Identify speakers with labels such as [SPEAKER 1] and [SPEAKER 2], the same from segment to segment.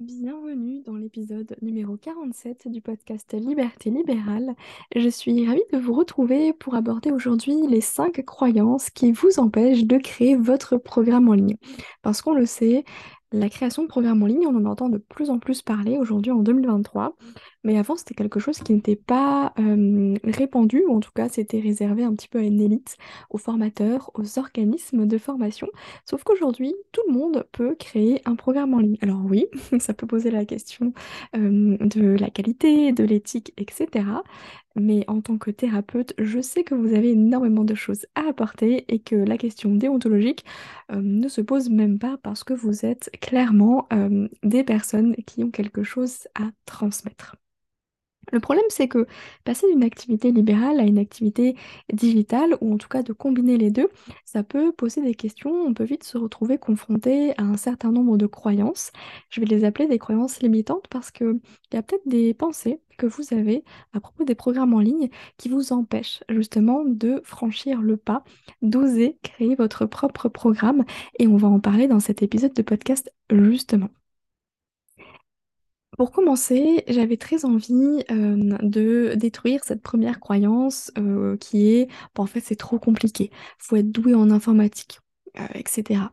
[SPEAKER 1] Bienvenue dans l'épisode numéro 47 du podcast Liberté libérale. Je suis ravie de vous retrouver pour aborder aujourd'hui les 5 croyances qui vous empêchent de créer votre programme en ligne. Parce qu'on le sait, la création de programmes en ligne, on en entend de plus en plus parler aujourd'hui en 2023, mais avant c'était quelque chose qui n'était pas répandu, ou en tout cas c'était réservé un petit peu à une élite, aux formateurs, aux organismes de formation, sauf qu'aujourd'hui tout le monde peut créer un programme en ligne. Alors oui, ça peut poser la question de la qualité, de l'éthique, etc. Mais en tant que thérapeute, je sais que vous avez énormément de choses à apporter et que la question déontologique ne se pose même pas parce que vous êtes clairement des personnes qui ont quelque chose à transmettre. Le problème, c'est que passer d'une activité libérale à une activité digitale, ou en tout cas de combiner les deux, ça peut poser des questions. On peut vite se retrouver confronté à un certain nombre de croyances. Je vais les appeler des croyances limitantes parce qu'il y a peut-être des pensées que vous avez à propos des programmes en ligne qui vous empêchent justement de franchir le pas, d'oser créer votre propre programme. Et on va en parler dans cet épisode de podcast justement. Pour commencer, j'avais très envie de détruire cette première croyance qui est en fait c'est trop compliqué, faut être doué en informatique, etc.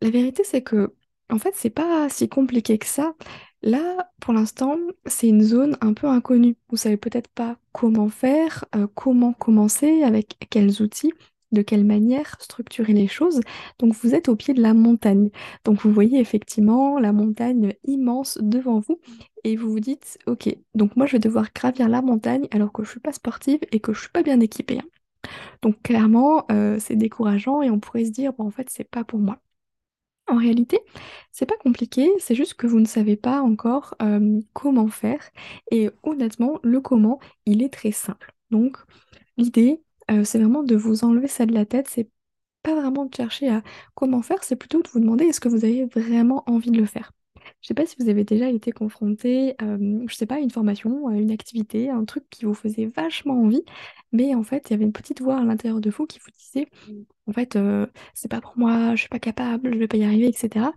[SPEAKER 1] La vérité c'est que en fait c'est pas si compliqué que ça. Là, pour l'instant, c'est une zone un peu inconnue. Vous savez peut-être pas comment faire, comment commencer, avec quels outils de quelle manière structurer les choses. Donc vous êtes au pied de la montagne. Donc vous voyez effectivement la montagne immense devant vous et vous vous dites ok, donc moi je vais devoir gravir la montagne alors que je suis pas sportive et que je suis pas bien équipée. Hein. Donc clairement euh, c'est décourageant et on pourrait se dire bon en fait c'est pas pour moi. En réalité, c'est pas compliqué, c'est juste que vous ne savez pas encore comment faire. Et honnêtement, le comment, il est très simple. Donc, l'idée, euh, c'est vraiment de vous enlever ça de la tête. C'est pas vraiment de chercher à comment faire, c'est plutôt de vous demander est-ce que vous avez vraiment envie de le faire. Je sais pas si vous avez déjà été confronté, euh, je sais pas, à une formation, à une activité, un truc qui vous faisait vachement envie, mais en fait, il y avait une petite voix à l'intérieur de vous qui vous disait, en fait, euh, c'est pas pour moi, je suis pas capable, je vais pas y arriver, etc.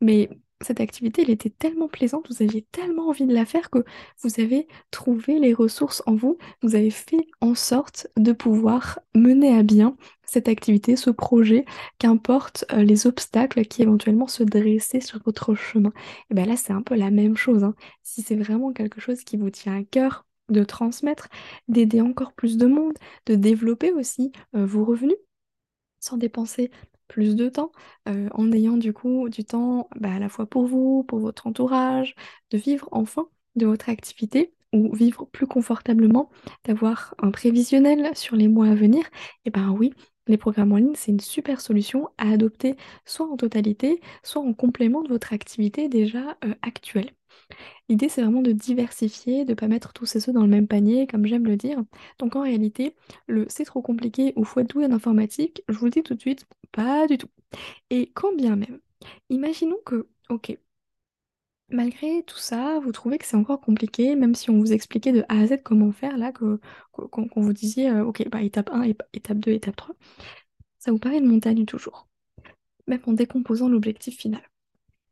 [SPEAKER 1] Mais cette activité, était tellement plaisante, vous aviez tellement envie de la faire que vous avez trouvé les ressources en vous, vous avez fait en sorte de pouvoir mener à bien cette activité, ce projet, qu'importe euh, les obstacles qui éventuellement se dressaient sur votre chemin. Et bien là, c'est un peu la même chose. Hein. Si c'est vraiment quelque chose qui vous tient à cœur, de transmettre, d'aider encore plus de monde, de développer aussi euh, vos revenus sans dépenser plus de temps, euh, en ayant du coup du temps bah, à la fois pour vous, pour votre entourage, de vivre enfin de votre activité ou vivre plus confortablement, d'avoir un prévisionnel sur les mois à venir, et ben oui, les programmes en ligne, c'est une super solution à adopter soit en totalité, soit en complément de votre activité déjà euh, actuelle. L'idée, c'est vraiment de diversifier, de ne pas mettre tous ces œufs dans le même panier, comme j'aime le dire. Donc en réalité, le c'est trop compliqué ou être doué en informatique, je vous le dis tout de suite, pas du tout. Et quand bien même, imaginons que, ok, malgré tout ça, vous trouvez que c'est encore compliqué, même si on vous expliquait de A à Z comment faire, là, qu'on vous disiez, euh, ok, bah, étape 1, étape 2, étape 3, ça vous paraît une montagne toujours, même en décomposant l'objectif final.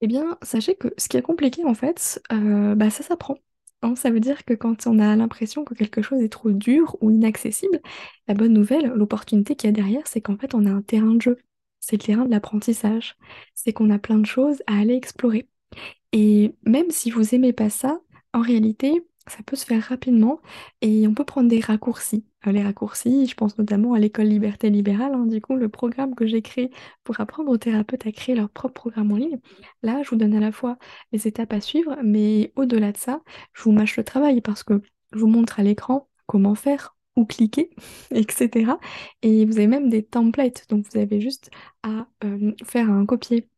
[SPEAKER 1] Eh bien, sachez que ce qui est compliqué, en fait, euh, bah, ça s'apprend. Hein. ça veut dire que quand on a l'impression que quelque chose est trop dur ou inaccessible, la bonne nouvelle, l'opportunité qu'il y a derrière, c'est qu'en fait, on a un terrain de jeu. C'est le terrain de l'apprentissage. C'est qu'on a plein de choses à aller explorer. Et même si vous aimez pas ça, en réalité, ça peut se faire rapidement et on peut prendre des raccourcis. Les raccourcis, je pense notamment à l'école Liberté Libérale, hein, du coup, le programme que j'ai créé pour apprendre aux thérapeutes à créer leur propre programme en ligne. Là, je vous donne à la fois les étapes à suivre, mais au-delà de ça, je vous mâche le travail parce que je vous montre à l'écran comment faire, où cliquer, etc. Et vous avez même des templates, donc vous avez juste à euh, faire un copier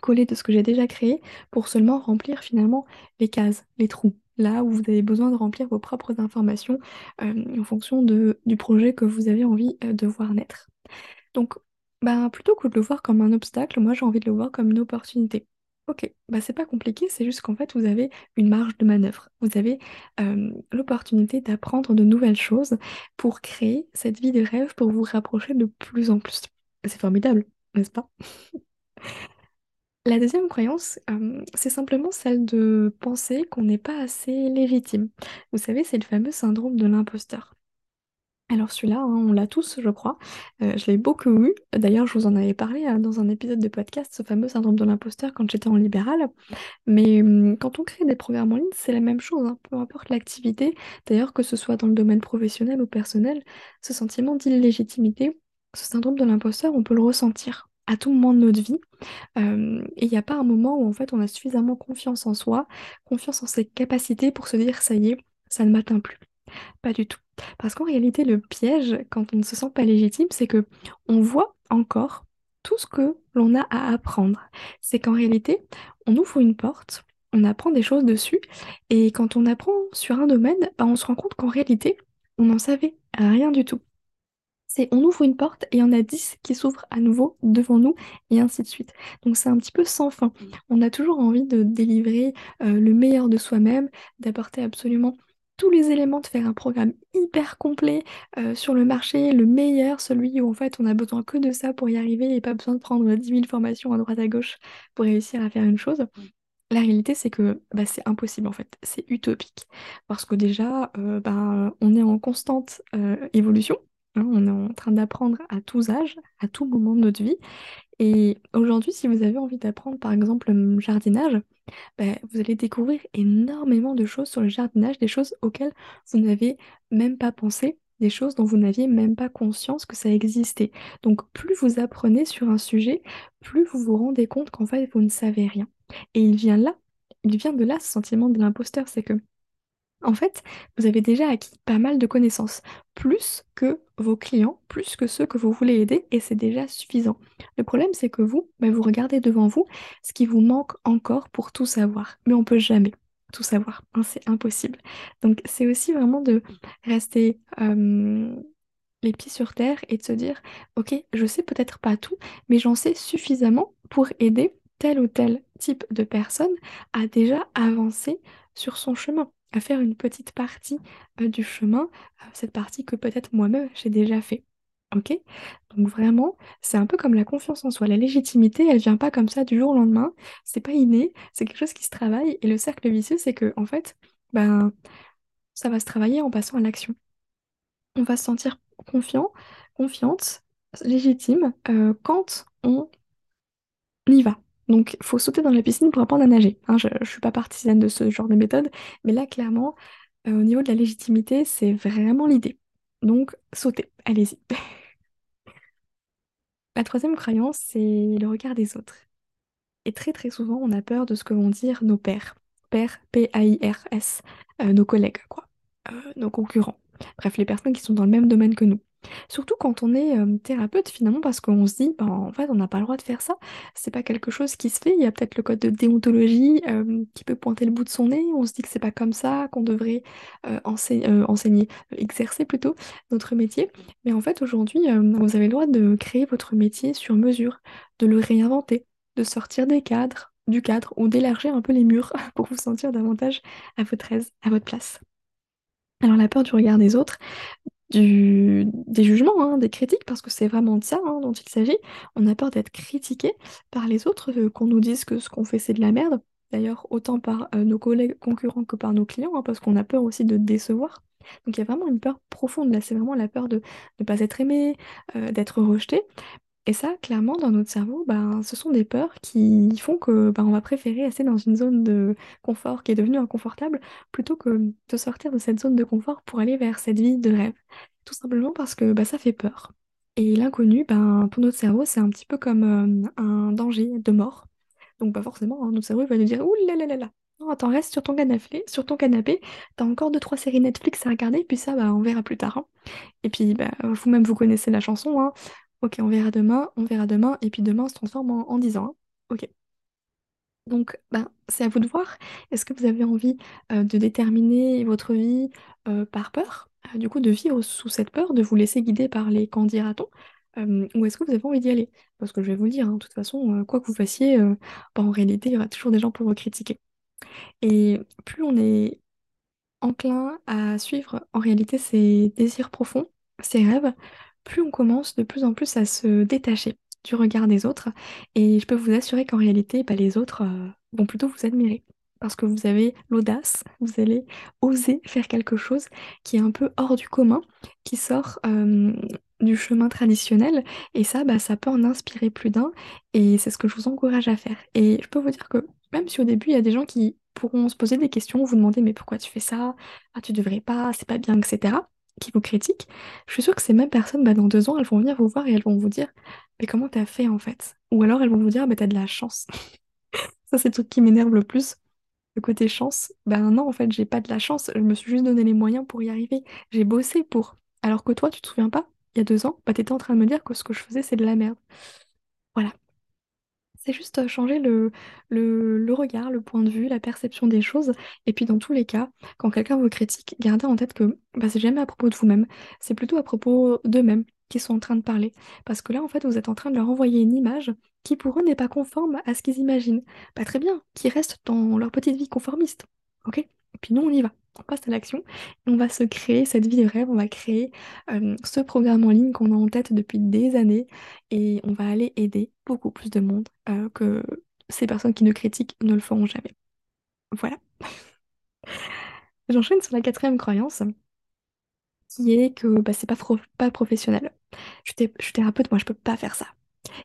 [SPEAKER 1] coller de ce que j'ai déjà créé pour seulement remplir finalement les cases, les trous. Là où vous avez besoin de remplir vos propres informations euh, en fonction de, du projet que vous avez envie euh, de voir naître. Donc, bah, plutôt que de le voir comme un obstacle, moi j'ai envie de le voir comme une opportunité. Ok, bah c'est pas compliqué, c'est juste qu'en fait vous avez une marge de manœuvre. Vous avez euh, l'opportunité d'apprendre de nouvelles choses pour créer cette vie de rêve, pour vous rapprocher de plus en plus. C'est formidable, n'est-ce pas? La deuxième croyance, euh, c'est simplement celle de penser qu'on n'est pas assez légitime. Vous savez, c'est le fameux syndrome de l'imposteur. Alors celui-là, hein, on l'a tous, je crois. Euh, je l'ai beaucoup eu. D'ailleurs, je vous en avais parlé hein, dans un épisode de podcast, ce fameux syndrome de l'imposteur quand j'étais en libéral. Mais hum, quand on crée des programmes en ligne, c'est la même chose, hein, peu importe l'activité. D'ailleurs, que ce soit dans le domaine professionnel ou personnel, ce sentiment d'illégitimité, ce syndrome de l'imposteur, on peut le ressentir à tout moment de notre vie. Et il n'y a pas un moment où en fait on a suffisamment confiance en soi, confiance en ses capacités pour se dire ça y est, ça ne m'atteint plus. Pas du tout. Parce qu'en réalité, le piège, quand on ne se sent pas légitime, c'est que on voit encore tout ce que l'on a à apprendre. C'est qu'en réalité, on ouvre une porte, on apprend des choses dessus, et quand on apprend sur un domaine, bah, on se rend compte qu'en réalité, on n'en savait rien du tout. C'est on ouvre une porte et il y en a dix qui s'ouvrent à nouveau devant nous et ainsi de suite. Donc c'est un petit peu sans fin. On a toujours envie de délivrer euh, le meilleur de soi-même, d'apporter absolument tous les éléments, de faire un programme hyper complet euh, sur le marché, le meilleur, celui où en fait on a besoin que de ça pour y arriver et pas besoin de prendre 10 000 formations à droite à gauche pour réussir à faire une chose. La réalité, c'est que bah, c'est impossible en fait, c'est utopique. Parce que déjà, euh, bah, on est en constante évolution, Hein, on est en train d'apprendre à tous âges, à tout moment de notre vie. Et aujourd'hui, si vous avez envie d'apprendre par exemple le jardinage, ben, vous allez découvrir énormément de choses sur le jardinage, des choses auxquelles vous n'avez même pas pensé, des choses dont vous n'aviez même pas conscience que ça existait. Donc plus vous apprenez sur un sujet, plus vous vous rendez compte qu'en fait vous ne savez rien. Et il vient là, il vient de là ce sentiment de l'imposteur, c'est que en fait, vous avez déjà acquis pas mal de connaissances, plus que vos clients, plus que ceux que vous voulez aider, et c'est déjà suffisant. Le problème, c'est que vous, bah, vous regardez devant vous ce qui vous manque encore pour tout savoir. Mais on peut jamais tout savoir, hein, c'est impossible. Donc c'est aussi vraiment de rester les pieds sur terre et de se dire, ok, je sais peut-être pas tout, mais j'en sais suffisamment pour aider tel ou tel type de personne à déjà avancer sur son chemin à faire une petite partie euh, du chemin, euh, cette partie que peut-être moi-même j'ai déjà fait. Ok? Donc vraiment, c'est un peu comme la confiance en soi. La légitimité, elle vient pas comme ça du jour au lendemain. C'est pas inné, c'est quelque chose qui se travaille. Et le cercle vicieux, c'est que en fait, ben, ça va se travailler en passant à l'action. On va se sentir confiant, confiante, légitime euh, quand on y va. Donc, faut sauter dans la piscine pour apprendre à nager. Hein, je ne suis pas partisane de ce genre de méthode, mais là, clairement, euh, au niveau de la légitimité, c'est vraiment l'idée. Donc, sautez, allez-y. La troisième croyance, c'est le regard des autres. Et très très souvent, on a peur de ce que vont dire nos pairs. Pairs, P-A-I-R-S, euh, nos collègues, quoi. Euh, nos concurrents. Bref, les personnes qui sont dans le même domaine que nous. Surtout quand on est thérapeute finalement, parce qu'on se dit, bah, en fait, on n'a pas le droit de faire ça. C'est pas quelque chose qui se fait. Il y a peut-être le code de déontologie qui peut pointer le bout de son nez. On se dit que c'est pas comme ça qu'on devrait enseigner, exercer plutôt notre métier. Mais en fait, aujourd'hui, vous avez le droit de créer votre métier sur mesure, de le réinventer, de sortir des cadres, du cadre ou d'élargir un peu les murs pour vous sentir davantage à votre aise, à votre place. Alors la peur du regard des autres, des jugements, hein, des critiques, parce que c'est vraiment de ça hein, dont il s'agit. On a peur d'être critiqué par les autres, euh, qu'on nous dise que ce qu'on fait c'est de la merde. D'ailleurs, autant par euh, nos collègues concurrents que par nos clients, hein, parce qu'on a peur aussi de décevoir. Donc il y a vraiment une peur profonde là, c'est vraiment la peur de ne pas être aimé, euh, d'être rejeté. Et ça, clairement, dans notre cerveau, ben, ce sont des peurs qui font que ben, on va préférer rester dans une zone de confort qui est devenue inconfortable plutôt que de sortir de cette zone de confort pour aller vers cette vie de rêve. Tout simplement parce que ben, ça fait peur. Et l'inconnu, ben, pour notre cerveau, c'est un petit peu comme euh, un danger de mort. Donc pas forcément, hein, notre cerveau va nous dire Ouh là là là là, non, attends, reste sur ton canapé, sur ton canapé, t'as encore deux, trois séries Netflix à regarder, puis ça, bah, on verra plus tard. Hein. Et puis, bah, vous-même, vous connaissez la chanson, hein. Ok, on verra demain, on verra demain, et puis demain on se transforme en, en 10 ans. hein. Ok. Donc, ben, c'est à vous de voir. Est-ce que vous avez envie euh, de déterminer votre vie euh, par peur, euh, du coup de vivre sous cette peur, de vous laisser guider par les qu'en dira-t-on, ou est-ce que vous avez envie d'y aller? Parce que je vais vous le dire, hein, de toute façon, quoi que vous fassiez, ben, en réalité, il y aura toujours des gens pour vous critiquer. Et plus on est enclin à suivre en réalité ses désirs profonds, ses rêves, plus on commence de plus en plus à se détacher du regard des autres. Et je peux vous assurer qu'en réalité, bah, les autres euh, vont plutôt vous admirer. Parce que vous avez l'audace, vous allez oser faire quelque chose qui est un peu hors du commun, qui sort euh, du chemin traditionnel. Et ça, bah, ça peut en inspirer plus d'un. Et c'est ce que je vous encourage à faire. Et je peux vous dire que même si au début, il y a des gens qui pourront se poser des questions, vous demander mais pourquoi tu fais ça? Ah, tu devrais pas, c'est pas bien, etc. qui vous critiquent, je suis sûre que ces mêmes personnes, bah, dans deux ans, elles vont venir vous voir et elles vont vous dire mais comment t'as fait en fait? Ou alors elles vont vous dire bah, t'as de la chance. Ça, c'est le truc qui m'énerve le plus. Le côté chance, ben non, en fait, j'ai pas de la chance, je me suis juste donné les moyens pour y arriver. J'ai bossé pour. Alors que toi, tu te souviens pas, il y a deux ans, bah, t'étais en train de me dire que ce que je faisais, c'est de la merde. Voilà. C'est juste changer le, le, regard, le point de vue, la perception des choses. Et puis dans tous les cas, quand quelqu'un vous critique, gardez en tête que bah, c'est jamais à propos de vous-même, c'est plutôt à propos d'eux-mêmes qui sont en train de parler. Parce que là, en fait, vous êtes en train de leur envoyer une image qui pour eux n'est pas conforme à ce qu'ils imaginent. Pas très bien, qui restent dans leur petite vie conformiste. Ok? Puis nous, on y va. On passe à l'action. On va se créer cette vie de rêve, on va créer ce programme en ligne qu'on a en tête depuis des années et on va aller aider beaucoup plus de monde que ces personnes qui nous critiquent ne le feront jamais. Voilà. J'enchaîne sur la quatrième croyance, qui est que bah, c'est pas, pas professionnel. Je suis, je suis thérapeute, moi je peux pas faire ça.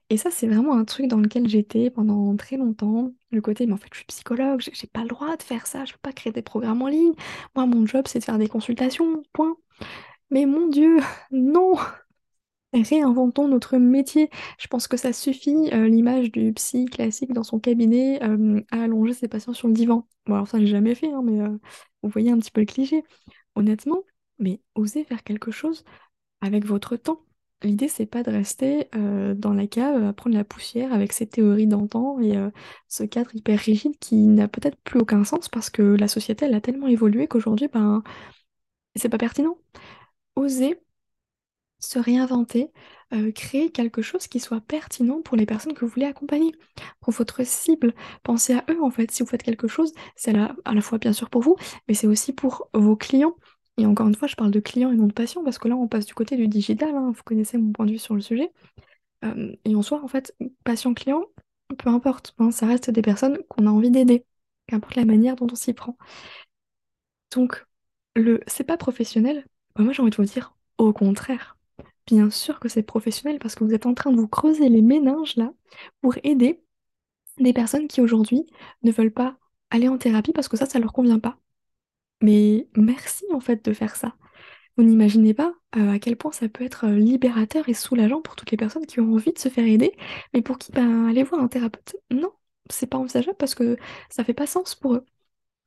[SPEAKER 1] Et ça, c'est vraiment un truc dans lequel j'étais pendant très longtemps. Le côté, mais en fait, je suis psychologue, j'ai pas le droit de faire ça, je peux pas créer des programmes en ligne. Moi, mon job, c'est de faire des consultations, point. Mais mon Dieu, non! Réinventons notre métier. Je pense que ça suffit, euh, l'image du psy classique dans son cabinet à allonger ses patients sur le divan. Bon, alors ça, j'ai jamais fait, hein, mais euh, vous voyez un petit peu le cliché. Honnêtement, mais osez faire quelque chose avec votre temps. L'idée, c'est pas de rester euh, dans la cave à prendre la poussière avec ces théories d'antan et euh, ce cadre hyper rigide qui n'a peut-être plus aucun sens parce que la société, elle a tellement évolué qu'aujourd'hui, ben, c'est pas pertinent. Osez se réinventer, euh, créer quelque chose qui soit pertinent pour les personnes que vous voulez accompagner, pour votre cible. Pensez à eux en fait. Si vous faites quelque chose, c'est à à la fois bien sûr pour vous, mais c'est aussi pour vos clients. Et encore une fois, je parle de clients et non de patients parce que là, on passe du côté du digital. hein. Vous connaissez mon point de vue sur le sujet. Euh, et en soi, en fait, patient-client, peu importe, hein, ça reste des personnes qu'on a envie d'aider, qu'importe la manière dont on s'y prend. Donc, le c'est pas professionnel, bah, moi j'ai envie de vous dire au contraire. Bien sûr que c'est professionnel parce que vous êtes en train de vous creuser les méninges là pour aider des personnes qui aujourd'hui ne veulent pas aller en thérapie parce que ça, ça leur convient pas. Mais merci en fait de faire ça. Vous n'imaginez pas euh, à quel point ça peut être euh, libérateur et soulageant pour toutes les personnes qui ont envie de se faire aider, mais pour qui ben, aller voir un thérapeute, non, c'est pas envisageable parce que ça fait pas sens pour eux.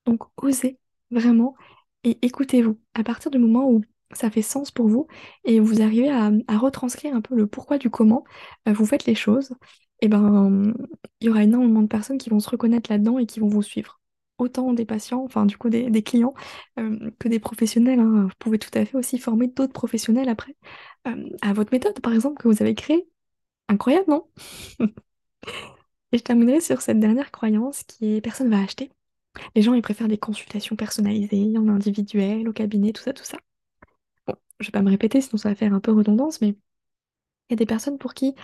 [SPEAKER 1] Donc osez vraiment et écoutez-vous. À partir du moment où ça fait sens pour vous et vous arrivez à, retranscrire un peu le pourquoi du comment, euh, vous faites les choses, et ben il y aura énormément de personnes qui vont se reconnaître là-dedans et qui vont vous suivre. Autant des patients, enfin du coup des, clients, euh, que des professionnels. hein. Vous pouvez tout à fait aussi former d'autres professionnels après euh, à votre méthode, par exemple, que vous avez créée. Incroyable, non? Et je terminerai sur cette dernière croyance qui est personne va acheter. Les gens, ils préfèrent des consultations personnalisées, en individuel, au cabinet, tout ça, tout ça. Bon, je vais pas me répéter, sinon ça va faire un peu redondance, mais il y a des personnes pour qui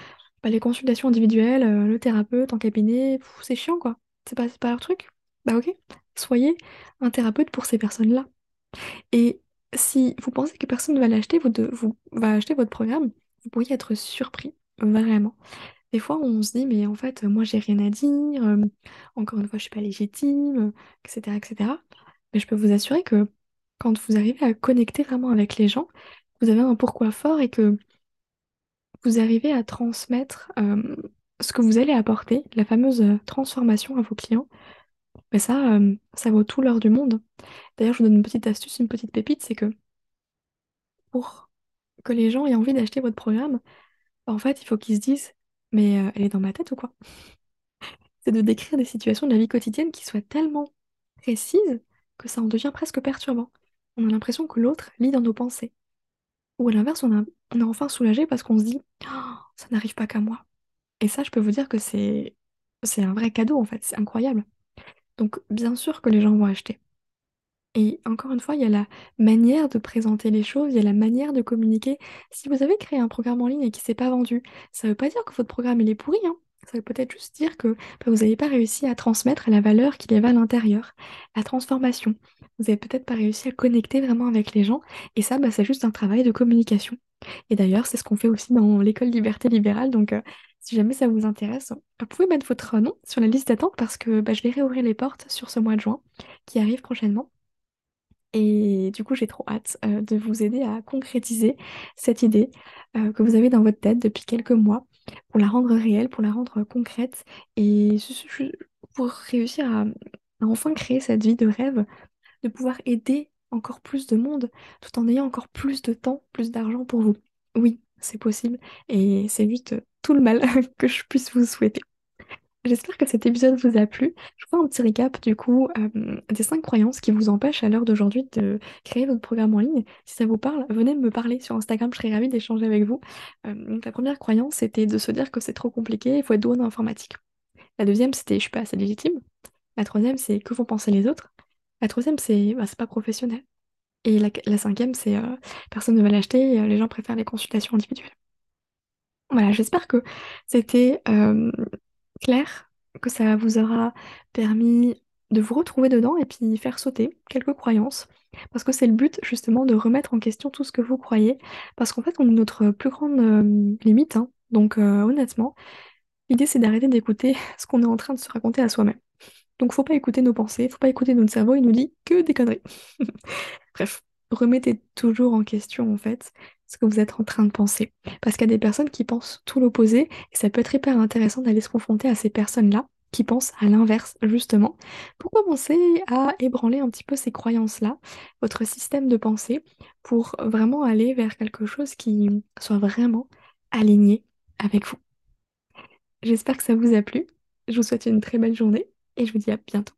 [SPEAKER 1] bah, les consultations individuelles, euh, le thérapeute en cabinet, c'est chiant, quoi. C'est pas, pas leur truc. Bah ok, soyez un thérapeute pour ces personnes-là. Et si vous pensez que personne ne va l'acheter, vous, va acheter votre programme, vous pourriez être surpris, vraiment. Des fois, on se dit, mais en fait, moi, j'ai rien à dire, euh, encore une fois, je suis pas légitime, etc., etc. Mais je peux vous assurer que quand vous arrivez à connecter vraiment avec les gens, vous avez un pourquoi fort et que vous arrivez à transmettre euh, ce que vous allez apporter, la fameuse euh, transformation à vos clients, mais ça, euh, ça vaut tout l'or du monde. D'ailleurs, je vous donne une petite astuce, une petite pépite, c'est que pour que les gens aient envie d'acheter votre programme, en fait, il faut qu'ils se disent, mais euh, elle est dans ma tête ou quoi? c'est de décrire des situations de la vie quotidienne qui soient tellement précises que ça en devient presque perturbant. On a l'impression que l'autre lit dans nos pensées. Ou à l'inverse, on est enfin soulagé parce qu'on se dit, Oh, ça n'arrive pas qu'à moi. Et ça, je peux vous dire que c'est un vrai cadeau en fait, c'est incroyable. Donc bien sûr que les gens vont acheter. Et encore une fois, il y a la manière de présenter les choses, il y a la manière de communiquer. Si vous avez créé un programme en ligne et qui s'est pas vendu, ça ne veut pas dire que votre programme est pourri, hein. Ça veut peut-être juste dire que bah, vous n'avez pas réussi à transmettre la valeur qu'il y avait à l'intérieur, la transformation. Vous n'avez peut-être pas réussi à connecter vraiment avec les gens. Et ça, bah, c'est juste un travail de communication. Et d'ailleurs, c'est ce qu'on fait aussi dans l'école Liberté Libérale. Donc, euh, si jamais ça vous intéresse, vous pouvez mettre votre nom sur la liste d'attente parce que bah, je vais réouvrir les portes sur ce mois de juin qui arrive prochainement. Et du coup, j'ai trop hâte euh, de vous aider à concrétiser cette idée euh, que vous avez dans votre tête depuis quelques mois pour la rendre réelle, pour la rendre concrète et pour réussir à, à enfin créer cette vie de rêve, de pouvoir aider encore plus de monde tout en ayant encore plus de temps, plus d'argent pour vous. Oui, c'est possible et c'est juste tout le mal que je puisse vous souhaiter. J'espère que cet épisode vous a plu. Je vous fais un petit récap du coup euh, des cinq croyances qui vous empêchent à l'heure d'aujourd'hui de créer votre programme en ligne. Si ça vous parle, venez me parler sur Instagram, je serais ravie d'échanger avec vous. Euh, la première croyance, c'était de se dire que c'est trop compliqué, il faut être doué en informatique. La deuxième, c'était je suis pas assez légitime. La troisième, c'est que vont penser les autres? La troisième, c'est bah, c'est pas professionnel. Et la, la cinquième, c'est euh, personne ne va l'acheter, les gens préfèrent les consultations individuelles. Voilà, j'espère que c'était clair, que ça vous aura permis de vous retrouver dedans et puis faire sauter quelques croyances. Parce que c'est le but justement de remettre en question tout ce que vous croyez. Parce qu'en fait, on est notre plus grande limite. hein. Donc honnêtement, l'idée c'est d'arrêter d'écouter ce qu'on est en train de se raconter à soi-même. Donc faut pas écouter nos pensées, faut pas écouter notre cerveau, il nous dit que des conneries. Bref, remettez toujours en question en fait ce que vous êtes en train de penser. Parce qu'il y a des personnes qui pensent tout l'opposé, et ça peut être hyper intéressant d'aller se confronter à ces personnes-là qui pensent à l'inverse, justement, pour commencer à ébranler un petit peu ces croyances-là, votre système de pensée, pour vraiment aller vers quelque chose qui soit vraiment aligné avec vous? J'espère que ça vous a plu. Je vous souhaite une très belle journée et je vous dis à bientôt.